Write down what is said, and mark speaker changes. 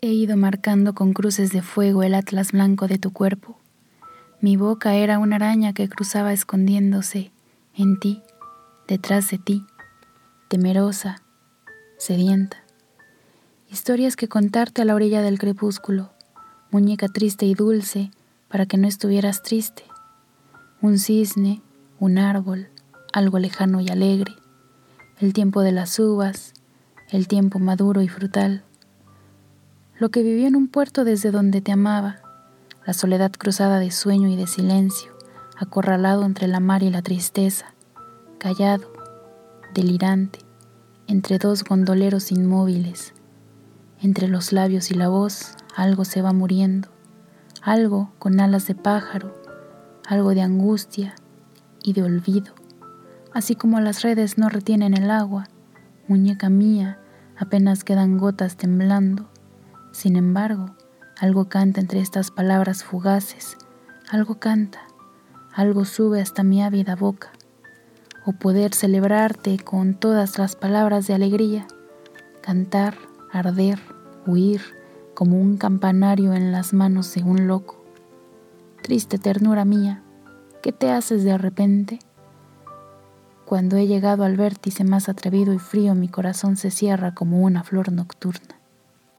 Speaker 1: He ido marcando con cruces de fuego el atlas blanco de tu cuerpo. Mi boca era una araña que cruzaba escondiéndose en ti, detrás de ti, temerosa, sedienta. Historias que contarte a la orilla del crepúsculo, muñeca triste y dulce para que no estuvieras triste. Un cisne, un árbol, algo lejano y alegre, el tiempo de las uvas, el tiempo maduro y frutal lo que vivió en un puerto desde donde te amaba, la soledad cruzada de sueño y de silencio, acorralado entre la mar y la tristeza, callado, delirante, entre dos gondoleros inmóviles. Entre los labios y la voz algo se va muriendo, algo con alas de pájaro, algo de angustia y de olvido. Así como las redes no retienen el agua, muñeca mía, apenas quedan gotas temblando sin embargo, algo canta entre estas palabras fugaces, algo canta, algo sube hasta mi ávida boca, o poder celebrarte con todas las palabras de alegría, cantar, arder, huir, como un campanario en las manos de un loco. Triste ternura mía, ¿qué te haces de repente? Cuando he llegado al vértice más atrevido y frío, mi corazón se cierra como una flor nocturna.